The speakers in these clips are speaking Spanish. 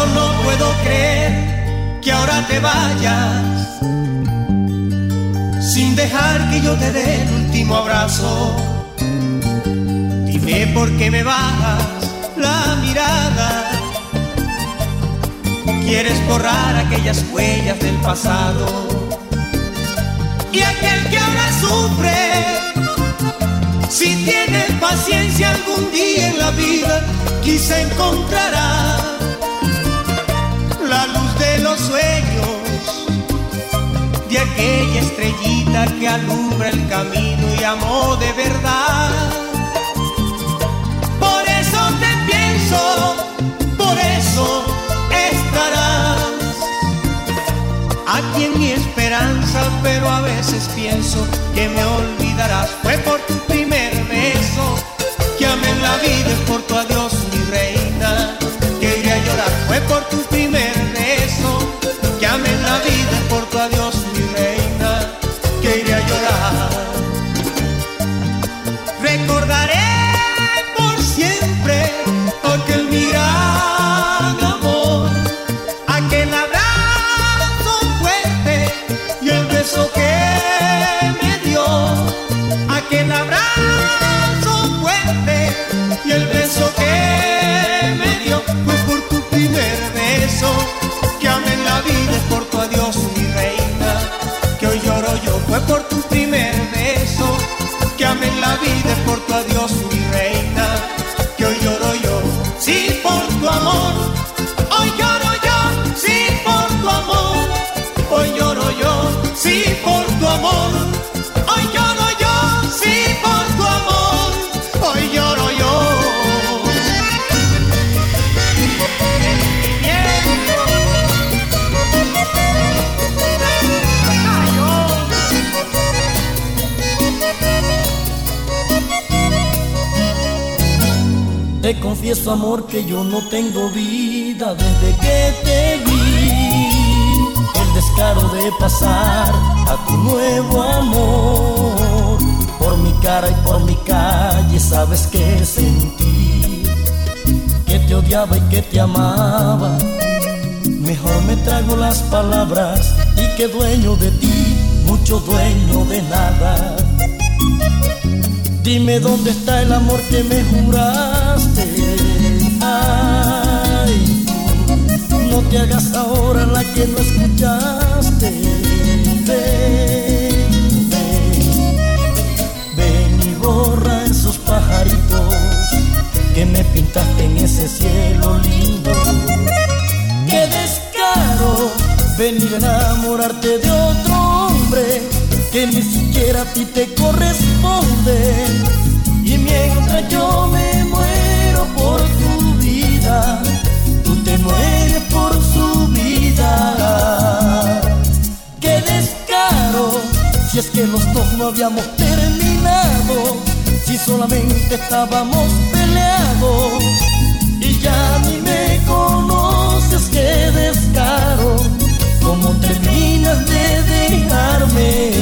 Yo no puedo creer que ahora te vayas sin dejar que yo te dé el último abrazo. Dime por qué me bajas la mirada. Quieres borrar aquellas huellas del pasado. Y aquel que ahora sufre, si tiene paciencia algún día en la vida, quizá encontrará la luz de los sueños de aquella estrellita que alumbra el camino y amó de verdad. Por eso te pienso, por eso estarás aquí en mi esperanza, pero a veces pienso que me olvidarás. Amor que yo no tengo vida desde que te vi. El descaro de pasar a tu nuevo amor. Por mi cara y por mi calle sabes que sentí. Que te odiaba y que te amaba. Mejor me trago las palabras y que dueño de ti, mucho dueño de nada. Dime dónde está el amor que me juraste. Te hagas ahora la que no escuchaste. Ven, ven, ven y borra esos pajaritos que me pintaste en ese cielo lindo. Qué descaro venir a enamorarte de otro hombre que ni siquiera a ti te corresponde. Habíamos terminado, si solamente estábamos peleados. Y ya ni me conoces, qué descaro, cómo terminas de dejarme.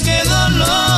Que dolor.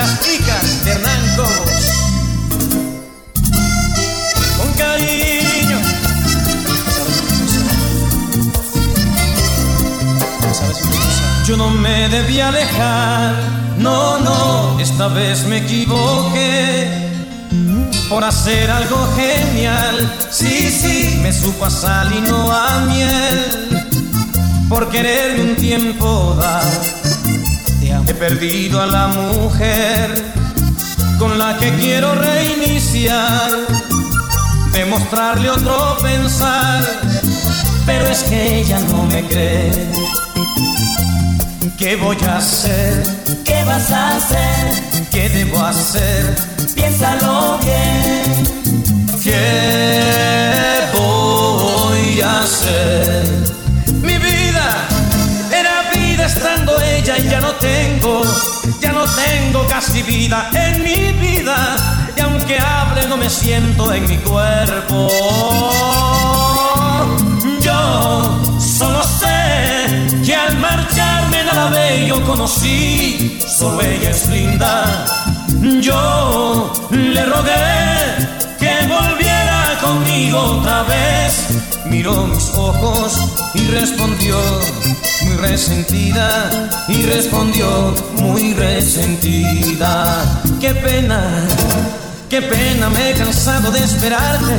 Las hijas de Hernán Cobos. Con cariño. Yo no me debía alejar, no, no, esta vez me equivoqué por hacer algo genial. Sí, sí, me supo a sal y no a miel por quererme un tiempo dar. He perdido a la mujer con la que quiero reiniciar, demostrarle otro pensar, pero es que ella no me cree. ¿Qué voy a hacer? ¿Qué vas a hacer? ¿Qué debo hacer? Piénsalo bien. ¿Qué voy a hacer? Mi vida era vida estando y ya no tengo, ya no tengo casi vida en mi vida. Y aunque hable no me siento en mi cuerpo. Yo solo sé que al marcharme nada bello conocí, solo ella es linda. Yo le rogué que volviera conmigo otra vez. Miró mis ojos y respondió muy resentida y respondió muy resentida. Qué pena, qué pena me he cansado de esperarte.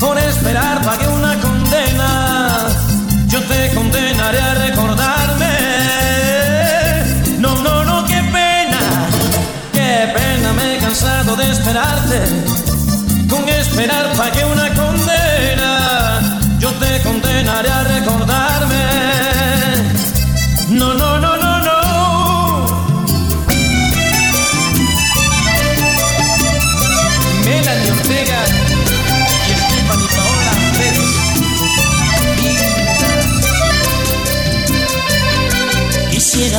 Por esperar pagué una condena. Yo te condenaré a recordarme. No, no, no, qué pena. Qué pena me he cansado de esperarte. Con esperar pagué una condena.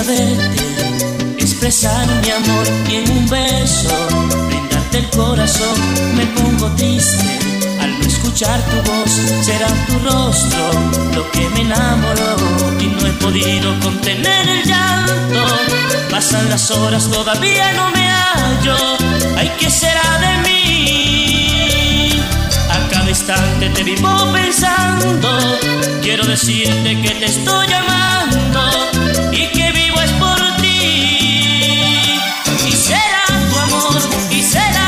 Verte, expresar mi amor y en un beso brindarte el corazón. Me pongo triste al no escuchar tu voz. Será tu rostro lo que me enamoró y no he podido contener el llanto. Pasan las horas, todavía no me hallo. Ay, ¿qué será de mí? Instante te vivo pensando. Quiero decirte que te estoy amando y que vivo es por ti. Y será tu amor, y será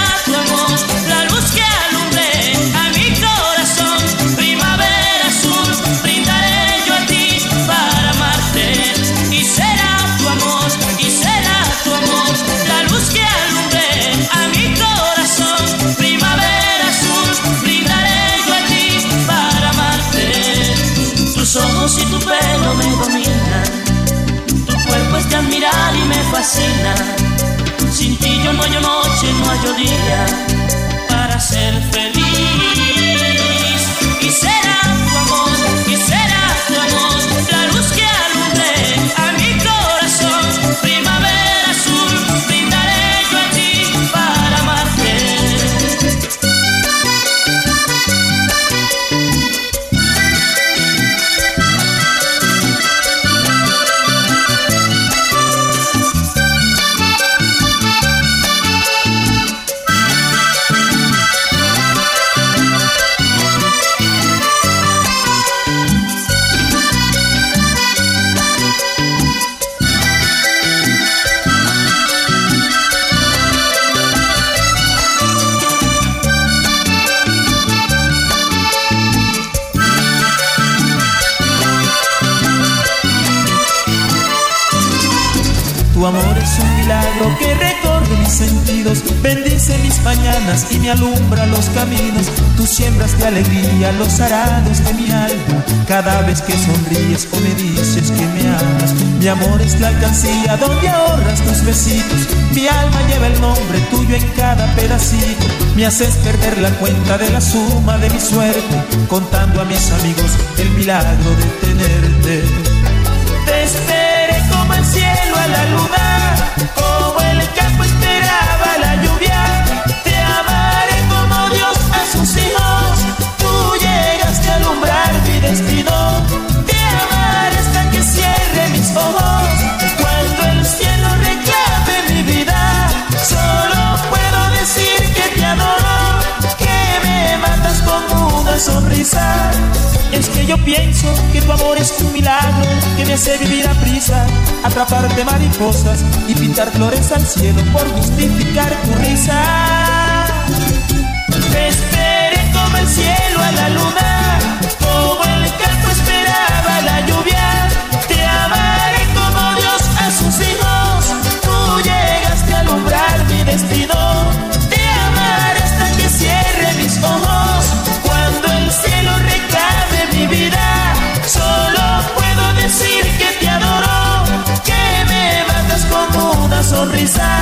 me dominan. Tu cuerpo es de admirar y me fascina. Sin ti yo no hallo noche, no hallo día para ser feliz. Sentidos, bendice mis mañanas y me alumbra los caminos. Tú siembras de alegría los arados de mi alma. Cada vez que sonríes o me dices que me amas, mi amor es la alcancía donde ahorras tus besitos. Mi alma lleva el nombre tuyo en cada pedacito. Me haces perder la cuenta de la suma de mi suerte, contando a mis amigos el milagro de tenerte. Te esperé como el cielo a la luna, yo pienso que tu amor es un milagro que me hace vivir a prisa, atraparte mariposas y pintar flores al cielo por justificar tu risa. Te esperé como el cielo a la luna, como el campo esperaba la lluvia. Te amaré como Dios a sus hijos. Tú llegaste a alumbrar mi destino. Una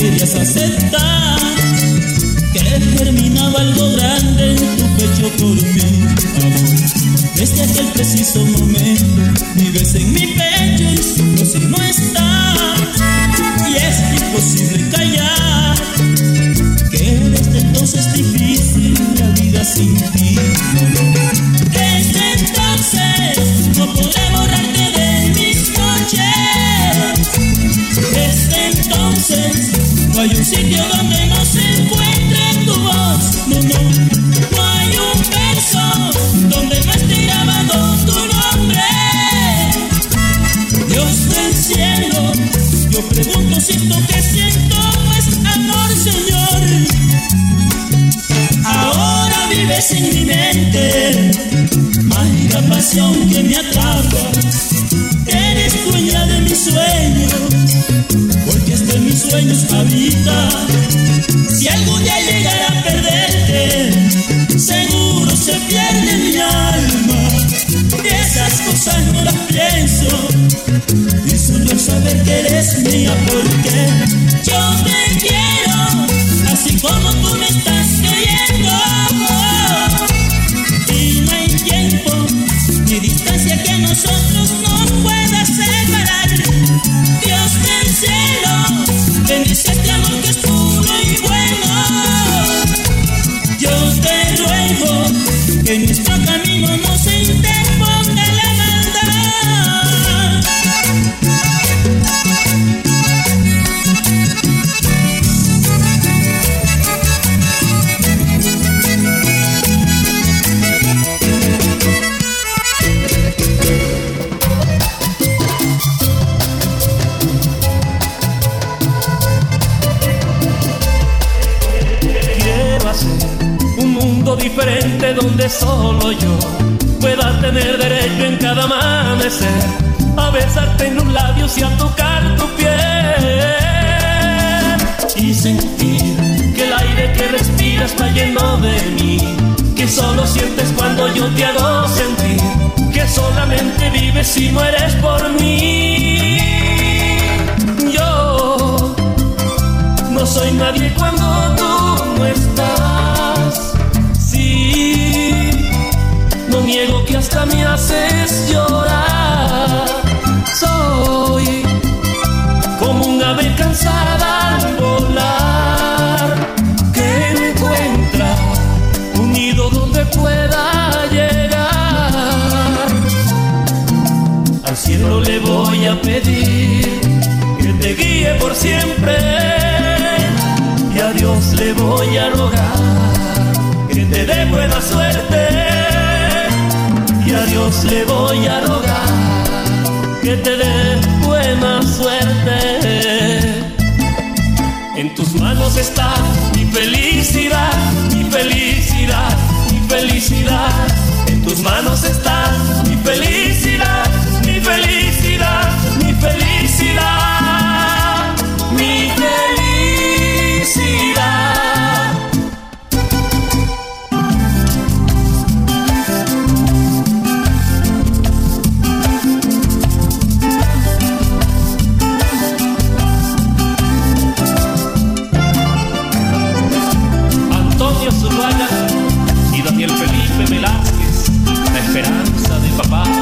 querías aceptar que terminaba algo grande en tu pecho por mí, amor. Desde aquel preciso momento vives en mi pecho y solo si no estás. Y es imposible callar que desde entonces es difícil la vida sin ti. Desde entonces no hay un sitio donde no se encuentre tu voz. No, no, no hay un verso donde no esté grabado tu nombre. Dios del cielo, yo pregunto si esto que siento es amor, Señor. Ahora vives en mi mente, mágica pasión que me atrapa. Eres dueña de mis sueños, Si algún día llegara a perderte, seguro se pierde mi alma. Y esas cosas no las pienso, y solo saber que eres mía, porque yo te quiero, diferente donde solo yo pueda tener derecho en cada amanecer a besarte en los labios y a tocar tu piel y sentir que el aire que respiras está lleno de mí, que solo sientes cuando yo te hago sentir, que solamente vives y mueres por mí. Yo no soy nadie cuando tú no estás. Hasta me haces llorar. Soy como un ave cansada al volar que encuentra un nido donde pueda llegar. Al cielo le voy a pedir que te guíe por siempre y a Dios le voy a rogar que te dé buena suerte y a Dios le voy a rogar que te dé buena suerte. En tus manos está mi felicidad, mi felicidad, mi felicidad. En tus manos está mi felicidad, esperanza de papá.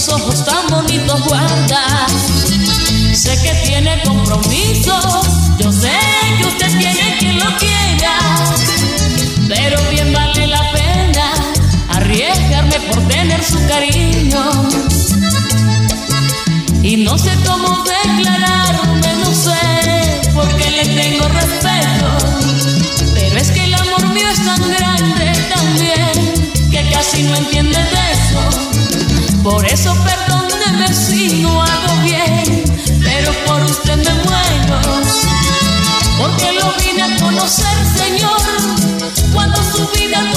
tus ojos tan bonitos guardas. Sé que tiene compromiso, yo sé que usted tiene quien lo quiera, pero bien vale la pena arriesgarme por tener su cariño. Y no sé cómo declararme, no sé, porque le tengo respeto, pero es que el amor mío es tan grande también que casi no entiende de por eso perdóneme si no hago bien, pero por usted me muero. Porque lo vine a conocer, Señor, cuando su vida me.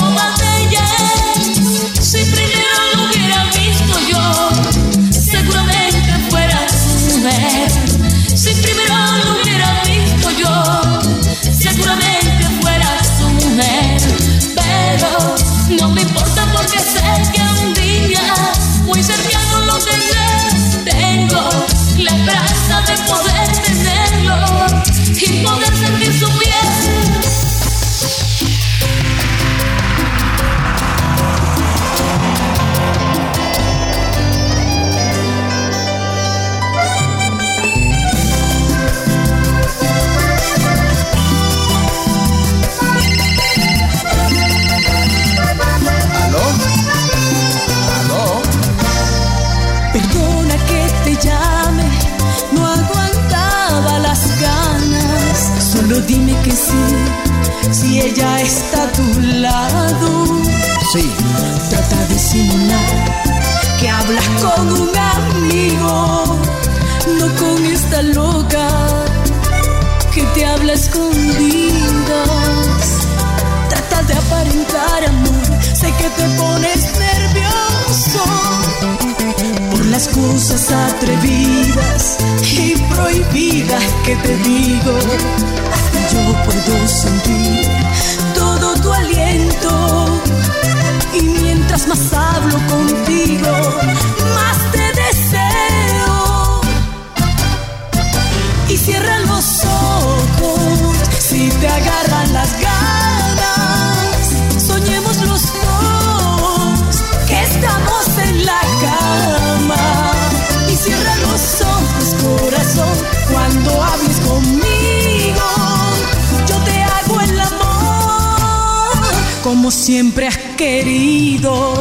siempre has querido,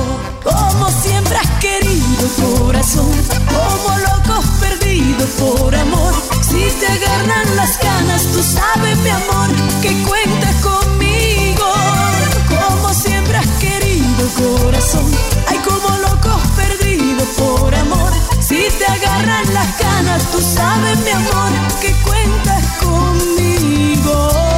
como siempre has querido corazón, como locos perdidos por amor. Si te agarran las ganas, tú sabes mi amor que cuentas conmigo, como siempre has querido corazón. Hay como locos perdidos por amor. Si te agarran las ganas, tú sabes mi amor que cuentas conmigo.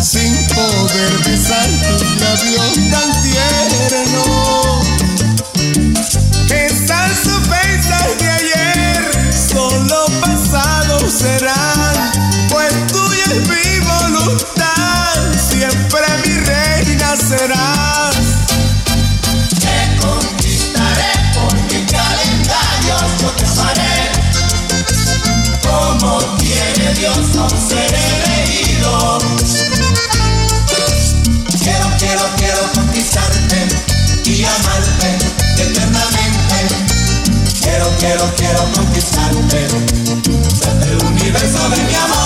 sin poder besar tus labios tan tiernos. Esas ofensas de ayer solo pasado serán, pues tuya es mi voluntad, siempre mi reina serás. Te conquistaré por mi calendario, yo te amaré, como tiene Dios a quiero, quiero conquistarte. El universo de mi amor.